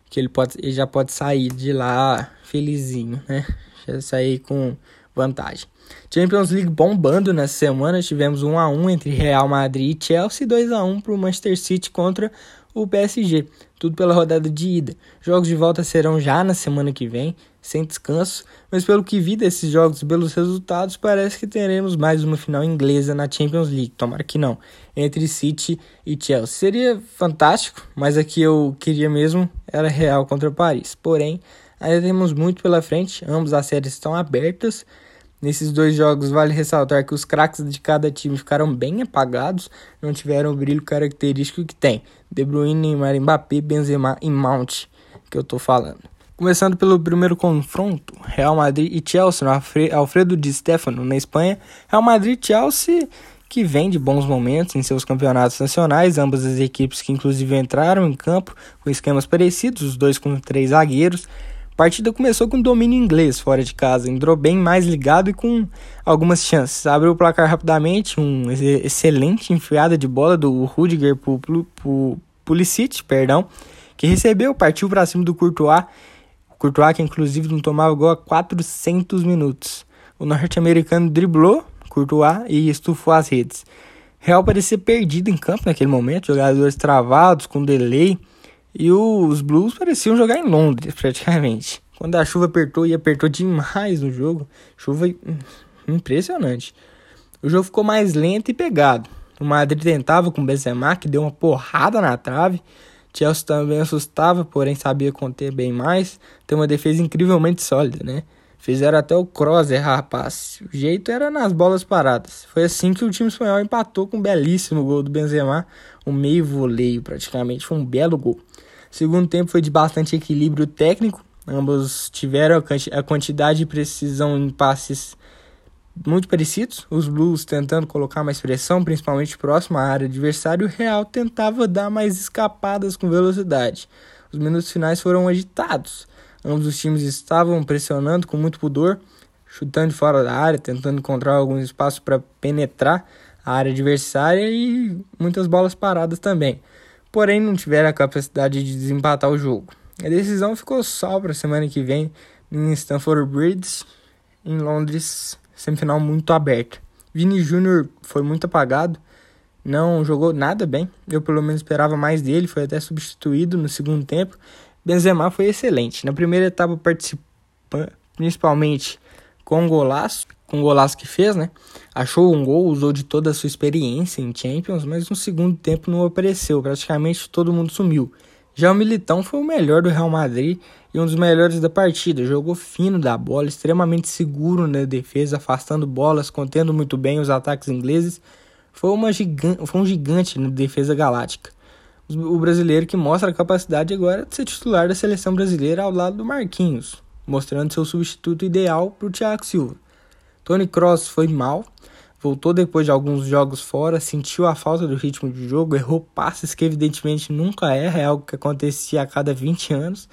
que ele, pode, ele já pode sair de lá felizinho, né? Já sair com vantagem. Champions League bombando nessa semana, tivemos 1 a 1 entre Real Madrid e Chelsea, 2 a 1 para o Manchester City contra o PSG, tudo pela rodada de ida. Jogos de volta serão já na semana que vem, sem descanso, mas pelo que vi desses jogos e pelos resultados, parece que teremos mais uma final inglesa na Champions League. Tomara que não, entre City e Chelsea. Seria fantástico, mas aqui eu queria mesmo era Real contra Paris. Porém, Ainda temos muito pela frente, ambas as séries estão abertas. Nesses dois jogos, vale ressaltar que os craques de cada time ficaram bem apagados, não tiveram o brilho característico que tem. De Bruyne, Neymar, Mbappé, Benzema e Mount, que eu estou falando. Começando pelo primeiro confronto, Real Madrid e Chelsea, no Alfredo Di Stefano, na Espanha. Real Madrid e Chelsea, que vem de bons momentos em seus campeonatos nacionais, ambas as equipes que inclusive entraram em campo com esquemas parecidos, os dois com três zagueiros. A partida começou com domínio inglês fora de casa, entrou bem mais ligado e com algumas chances. Abriu o placar rapidamente, um excelente enfiada de bola do Rudiger Pulisic, perdão, que recebeu, partiu para cima do Courtois. Courtois que inclusive não tomava gol há 400 minutos. O norte-americano driblou Courtois e estufou as redes. Real parecia perdido em campo naquele momento, jogadores travados, com delay. E os Blues pareciam jogar em Londres, praticamente. Quando a chuva apertou, e apertou demais no jogo. Chuva impressionante. O jogo ficou mais lento e pegado. O Madrid tentava com o Benzema, que deu uma porrada na trave. Chelsea também assustava, porém sabia conter bem mais. Tem uma defesa incrivelmente sólida, né? Fizeram até o cross errar, rapaz. O jeito era nas bolas paradas. Foi assim que o time espanhol empatou com um belíssimo gol do Benzema. Um meio voleio, praticamente. Foi um belo gol. Segundo tempo foi de bastante equilíbrio técnico. Ambos tiveram a quantidade e precisão em passes muito parecidos. Os Blues tentando colocar mais pressão, principalmente próximo à área adversária, e o Real tentava dar mais escapadas com velocidade. Os minutos finais foram agitados. Ambos os times estavam pressionando com muito pudor, chutando de fora da área, tentando encontrar alguns espaços para penetrar a área adversária e muitas bolas paradas também. Porém, não tiveram a capacidade de desempatar o jogo. A decisão ficou só para a semana que vem em Stamford Bridge, em Londres, semifinal muito aberta. Vini Júnior foi muito apagado, não jogou nada bem. Eu pelo menos esperava mais dele, foi até substituído no segundo tempo. Benzema foi excelente. Na primeira etapa participando principalmente com golaço, com o golaço que fez, né? Achou um gol, usou de toda a sua experiência em Champions, mas no segundo tempo não apareceu, praticamente todo mundo sumiu. Já o Militão foi o melhor do Real Madrid e um dos melhores da partida. Jogou fino da bola, extremamente seguro na defesa, afastando bolas, contendo muito bem os ataques ingleses. Foi, uma gigante, foi um gigante na defesa galáctica. O brasileiro que mostra a capacidade agora de ser titular da seleção brasileira ao lado do Marquinhos, mostrando seu substituto ideal para o Thiago Silva. Tony Cross foi mal, voltou depois de alguns jogos fora, sentiu a falta do ritmo de jogo, errou passes que evidentemente nunca erra, é algo que acontecia a cada 20 anos,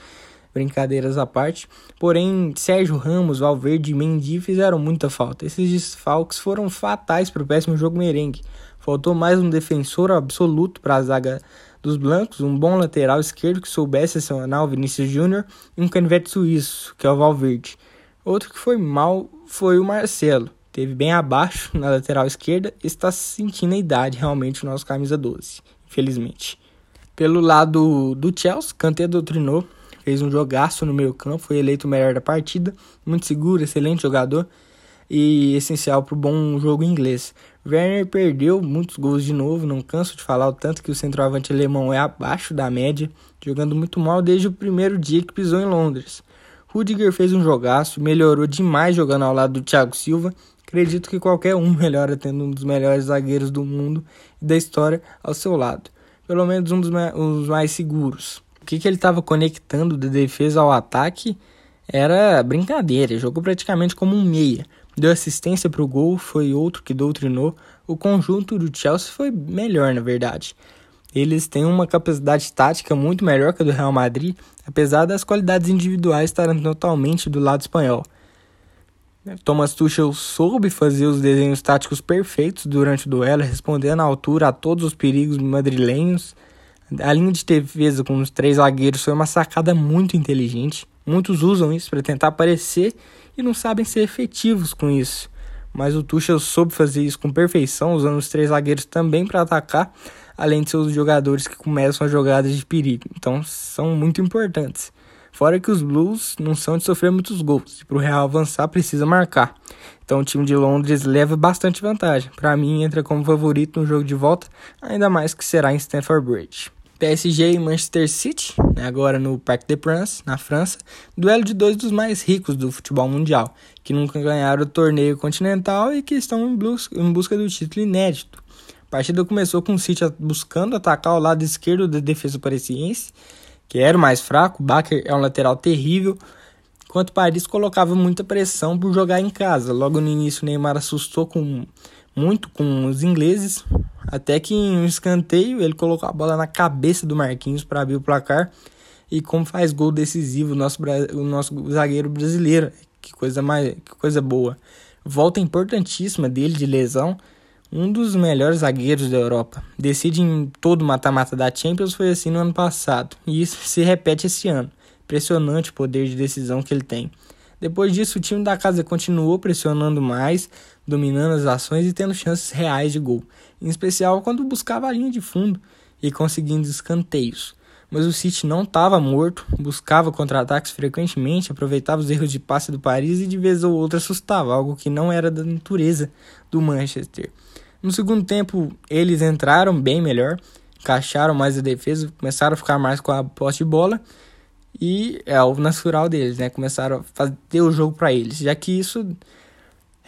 brincadeiras à parte. Porém, Sérgio Ramos, Valverde e Mendy fizeram muita falta. Esses desfalques foram fatais para o péssimo jogo merengue. Faltou mais um defensor absoluto para a zaga dos blancos, um bom lateral esquerdo que soubesse acionar o Vinícius Júnior e um canivete suíço, que é o Valverde. Outro que foi mal foi o Marcelo teve bem abaixo na lateral esquerda está sentindo a idade realmente o nosso camisa 12, infelizmente. Pelo lado do Chelsea, Kanté doutrinou, fez um jogaço no meio campo, foi eleito o melhor da partida, muito seguro, excelente jogador e essencial para o bom jogo inglês. Werner perdeu muitos gols de novo, não canso de falar o tanto que o centroavante alemão é abaixo da média, jogando muito mal desde o primeiro dia que pisou em Londres. Rudiger fez um jogaço, melhorou demais jogando ao lado do Thiago Silva Acredito que qualquer um melhora tendo um dos melhores zagueiros do mundo e da história ao seu lado. Pelo menos um dos mais, mais seguros. O que, que ele estava conectando de defesa ao ataque era brincadeira. Jogou praticamente como um meia. Deu assistência para o gol, foi outro que doutrinou. O conjunto do Chelsea foi melhor, na verdade. Eles têm uma capacidade tática muito melhor que a do Real Madrid, apesar das qualidades individuais estarem totalmente do lado espanhol. Thomas Tuchel soube fazer os desenhos táticos perfeitos durante o duelo, respondendo à altura a todos os perigos madrilenhos. A linha de defesa com os três zagueiros foi uma sacada muito inteligente. Muitos usam isso para tentar aparecer e não sabem ser efetivos com isso. Mas o Tuchel soube fazer isso com perfeição, usando os três zagueiros também para atacar, além de seus jogadores que começam as jogadas de perigo. Então são muito importantes. Fora que os Blues não são de sofrer muitos gols. Para o Real avançar, precisa marcar. Então o time de Londres leva bastante vantagem. Para mim, entra como favorito no jogo de volta, ainda mais que será em Stamford Bridge. PSG e Manchester City, né, agora no Parc des Princes, na França, duelo de dois dos mais ricos do futebol mundial, que nunca ganharam o torneio continental e que estão em busca, em busca do título inédito. Partida começou com o City buscando atacar o lado esquerdo da defesa parisiense, que era o mais fraco. Baker é um lateral terrível, enquanto Paris colocava muita pressão por jogar em casa. Logo no início, o Neymar assustou com, muito com os ingleses, até que em um escanteio ele colocou a bola na cabeça do Marquinhos para abrir o placar. E como faz gol decisivo o nosso, o nosso zagueiro brasileiro. Que coisa, mais, que coisa boa. Volta importantíssima dele de lesão um dos melhores zagueiros da Europa. Decide em todo o mata-mata da Champions foi assim no ano passado, e isso se repete esse ano. Impressionante o poder de decisão que ele tem. Depois disso, o time da casa continuou pressionando mais, dominando as ações e tendo chances reais de gol, em especial quando buscava a linha de fundo e conseguindo escanteios. Mas o City não estava morto, buscava contra-ataques frequentemente, aproveitava os erros de passe do Paris e de vez ou outra assustava, algo que não era da natureza do Manchester. No segundo tempo, eles entraram bem melhor, encaixaram mais a defesa, começaram a ficar mais com a posse de bola e é o natural deles, né? Começaram a fazer o jogo para eles, já que isso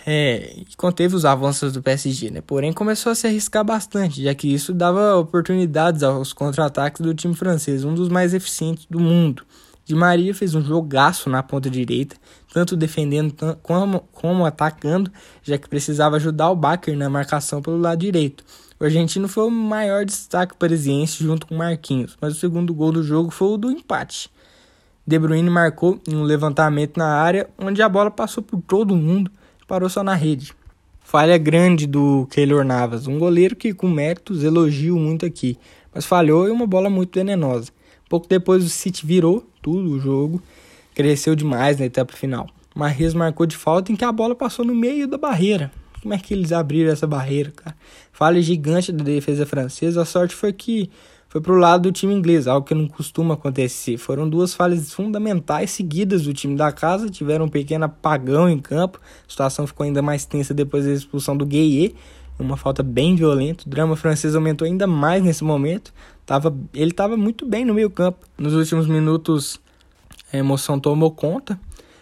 é, conteve os avanços do PSG, né? Porém, começou a se arriscar bastante, já que isso dava oportunidades aos contra-ataques do time francês, um dos mais eficientes do mundo. Di Maria fez um jogaço na ponta direita, tanto defendendo como, como atacando, já que precisava ajudar o Baker na marcação pelo lado direito. O argentino foi o maior destaque parisiense junto com Marquinhos, mas o segundo gol do jogo foi o do empate. De Bruyne marcou em um levantamento na área, onde a bola passou por todo mundo e parou só na rede. Falha grande do Keylor Navas, um goleiro que com méritos elogio muito aqui, mas falhou e uma bola muito venenosa. Pouco depois o City virou tudo o jogo, cresceu demais na etapa final. Marres marcou de falta em que a bola passou no meio da barreira. Como é que eles abriram essa barreira, cara? Falha gigante da defesa francesa. A sorte foi que foi pro lado do time inglês, algo que não costuma acontecer. Foram duas falhas fundamentais seguidas do time da casa, tiveram um pequeno apagão em campo. A situação ficou ainda mais tensa depois da expulsão do Gueye, uma falta bem violenta. O drama francês aumentou ainda mais nesse momento. Tava, ele estava muito bem no meio-campo. Nos últimos minutos, a emoção tomou conta.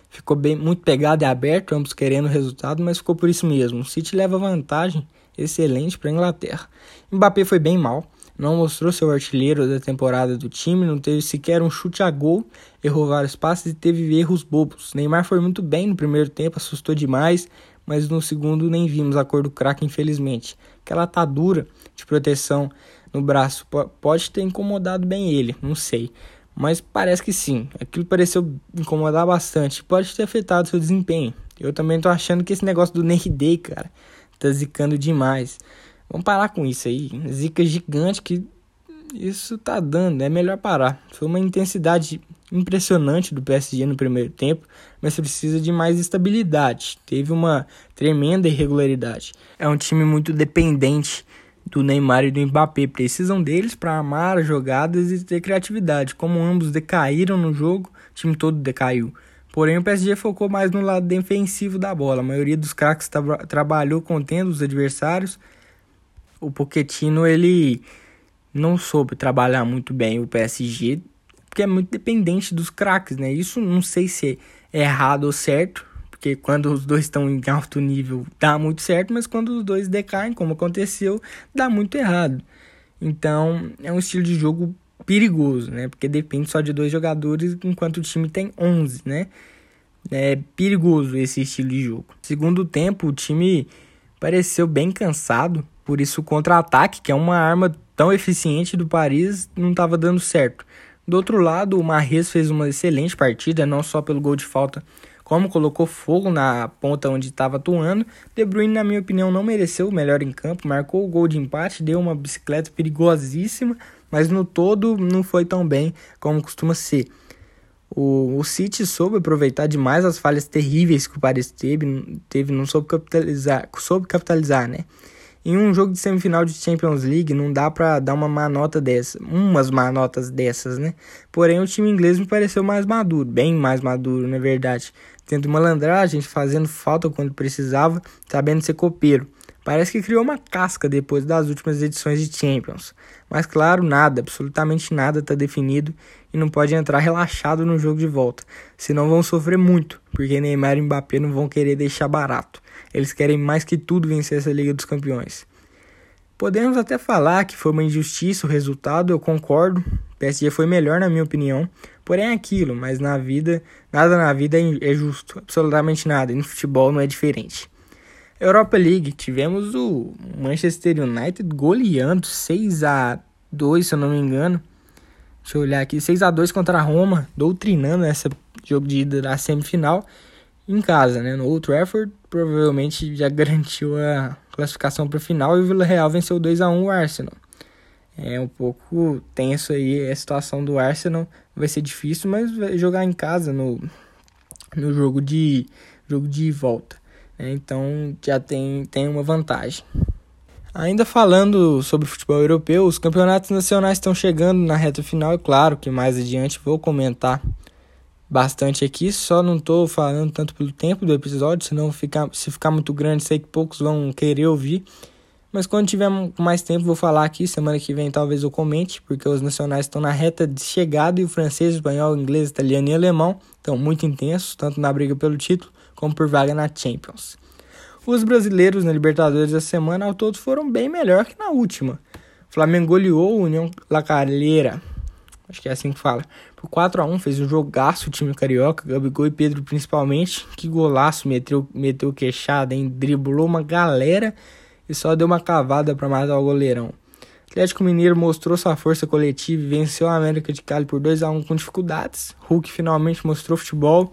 Ficou bem muito pegado e aberto, ambos querendo o resultado, mas ficou por isso mesmo. O City leva vantagem excelente para a Inglaterra. Mbappé foi bem mal não mostrou seu artilheiro da temporada do time, não teve sequer um chute a gol, errou vários passes e teve erros bobos. Neymar foi muito bem no primeiro tempo, assustou demais, mas no segundo nem vimos a cor do craque, infelizmente. Aquela atadura de proteção no braço pode ter incomodado bem ele, não sei. Mas parece que sim. Aquilo pareceu incomodar bastante. Pode ter afetado seu desempenho. Eu também tô achando que esse negócio do Ney Day, cara, tá zicando demais. Vamos parar com isso aí. Zica gigante que isso tá dando. É melhor parar. Foi uma intensidade impressionante do PSG no primeiro tempo, mas precisa de mais estabilidade. Teve uma tremenda irregularidade. É um time muito dependente do Neymar e do Mbappé. Precisam deles para armar jogadas e ter criatividade. Como ambos decaíram no jogo, o time todo decaiu. Porém, o PSG focou mais no lado defensivo da bola. A maioria dos craques tra trabalhou contendo os adversários o Pochettino ele não soube trabalhar muito bem o PSG, porque é muito dependente dos craques, né? Isso não sei se é errado ou certo, porque quando os dois estão em alto nível dá muito certo, mas quando os dois decaem, como aconteceu, dá muito errado. Então, é um estilo de jogo perigoso, né? Porque depende só de dois jogadores, enquanto o time tem 11, né? É perigoso esse estilo de jogo. Segundo tempo, o time pareceu bem cansado, por isso o contra-ataque, que é uma arma tão eficiente do Paris, não estava dando certo. Do outro lado, o Marres fez uma excelente partida, não só pelo gol de falta, como colocou fogo na ponta onde estava atuando. De Bruyne, na minha opinião, não mereceu o melhor em campo, marcou o gol de empate, deu uma bicicleta perigosíssima, mas no todo não foi tão bem como costuma ser. O, o City soube aproveitar demais as falhas terríveis que o Paris teve, teve não soube capitalizar, soube capitalizar, né? Em um jogo de semifinal de Champions League, não dá para dar uma má nota dessa, umas má notas dessas, né? Porém, o time inglês me pareceu mais maduro, bem mais maduro, na verdade. Tendo malandragem, fazendo falta quando precisava, sabendo ser copeiro. Parece que criou uma casca depois das últimas edições de Champions. Mas claro, nada, absolutamente nada está definido e não pode entrar relaxado no jogo de volta. Senão vão sofrer muito, porque Neymar e Mbappé não vão querer deixar barato. Eles querem mais que tudo vencer essa Liga dos Campeões. Podemos até falar que foi uma injustiça o resultado, eu concordo. PSG foi melhor na minha opinião, porém é aquilo, mas na vida, nada na vida é justo, absolutamente nada, e no futebol não é diferente. Europa League, tivemos o Manchester United goleando 6 a 2, se eu não me engano. Deixa eu olhar aqui, 6 a 2 contra a Roma, doutrinando esse jogo de ida da semifinal em casa, né? No Old Trafford, provavelmente já garantiu a classificação para o final e o Real venceu 2 a 1 o Arsenal. É um pouco tenso aí a situação do Arsenal, vai ser difícil, mas vai jogar em casa no, no jogo de jogo de volta. Né? Então já tem, tem uma vantagem. Ainda falando sobre futebol europeu, os campeonatos nacionais estão chegando na reta final, e claro que mais adiante vou comentar bastante aqui, só não estou falando tanto pelo tempo do episódio, senão ficar, se ficar muito grande, sei que poucos vão querer ouvir. Mas quando tiver mais tempo, vou falar aqui. Semana que vem talvez eu comente, porque os nacionais estão na reta de chegada e o francês, espanhol, inglês, italiano e alemão estão muito intensos, tanto na briga pelo título como por vaga na Champions. Os brasileiros na Libertadores da semana ao todo foram bem melhor que na última. O Flamengo goleou o União La Calera, acho que é assim que fala, por 4 a 1 fez um jogaço o time carioca, Gabigol e Pedro principalmente. Que golaço, meteu, meteu queixada, hein? driblou uma galera e só deu uma cavada para matar o goleirão. Atlético Mineiro mostrou sua força coletiva e venceu a América de Cali por 2 a 1 com dificuldades. Hulk finalmente mostrou futebol,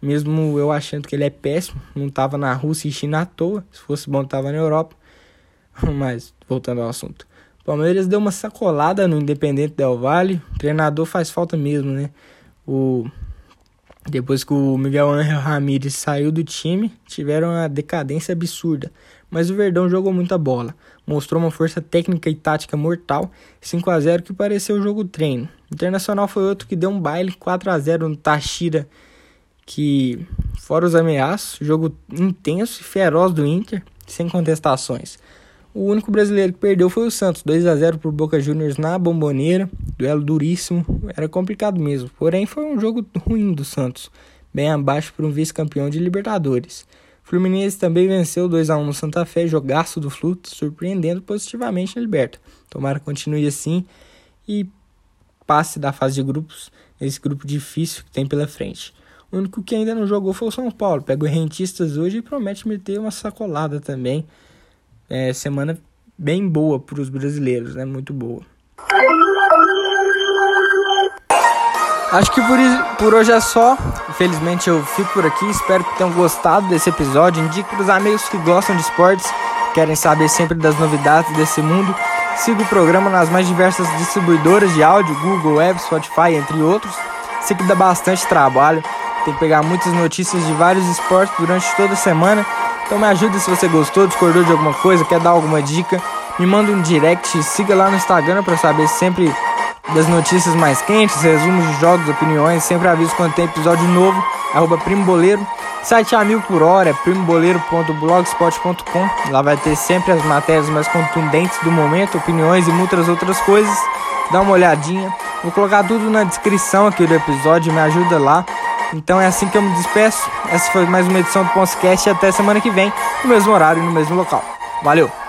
mesmo eu achando que ele é péssimo, não estava na Rússia e China à toa, se fosse bom estava na Europa. Mas voltando ao assunto. Palmeiras deu uma sacolada no Independente Del Valle. O treinador faz falta mesmo, né? O depois que o Miguel Ángel Ramírez saiu do time, tiveram uma decadência absurda. Mas o Verdão jogou muita bola, mostrou uma força técnica e tática mortal, 5 a 0 que pareceu jogo treino. Internacional foi outro que deu um baile 4 a 0 no Tashira, que fora os ameaços, jogo intenso e feroz do Inter, sem contestações. O único brasileiro que perdeu foi o Santos, 2 a 0 por Boca Juniors na Bomboneira. Duelo duríssimo, era complicado mesmo. Porém, foi um jogo ruim do Santos, bem abaixo para um vice-campeão de Libertadores. Fluminense também venceu 2 a 1 no Santa Fé, jogaço do Fluto, surpreendendo positivamente na Liberta. Tomara que continue assim e passe da fase de grupos, esse grupo difícil que tem pela frente. O único que ainda não jogou foi o São Paulo. Pega o Rentistas hoje e promete meter uma sacolada também é, semana bem boa para os brasileiros, né? Muito boa. Acho que por, por hoje é só. Infelizmente eu fico por aqui. Espero que tenham gostado desse episódio. Indique para os amigos que gostam de esportes, querem saber sempre das novidades desse mundo. Siga o programa nas mais diversas distribuidoras de áudio, Google, Web, Spotify, entre outros. Sei que dá bastante trabalho. Tem que pegar muitas notícias de vários esportes durante toda a semana então me ajuda se você gostou, discordou de alguma coisa, quer dar alguma dica. Me manda um direct, siga lá no Instagram para saber sempre das notícias mais quentes, resumos de jogos, opiniões. Sempre aviso quando tem episódio novo. Arroba Primo Boleiro. Site a mil por hora, é primoboleiro.blogspot.com. Lá vai ter sempre as matérias mais contundentes do momento, opiniões e muitas outras coisas. Dá uma olhadinha. Vou colocar tudo na descrição aqui do episódio, me ajuda lá. Então é assim que eu me despeço. Essa foi mais uma edição do podcast e até semana que vem, no mesmo horário e no mesmo local. Valeu!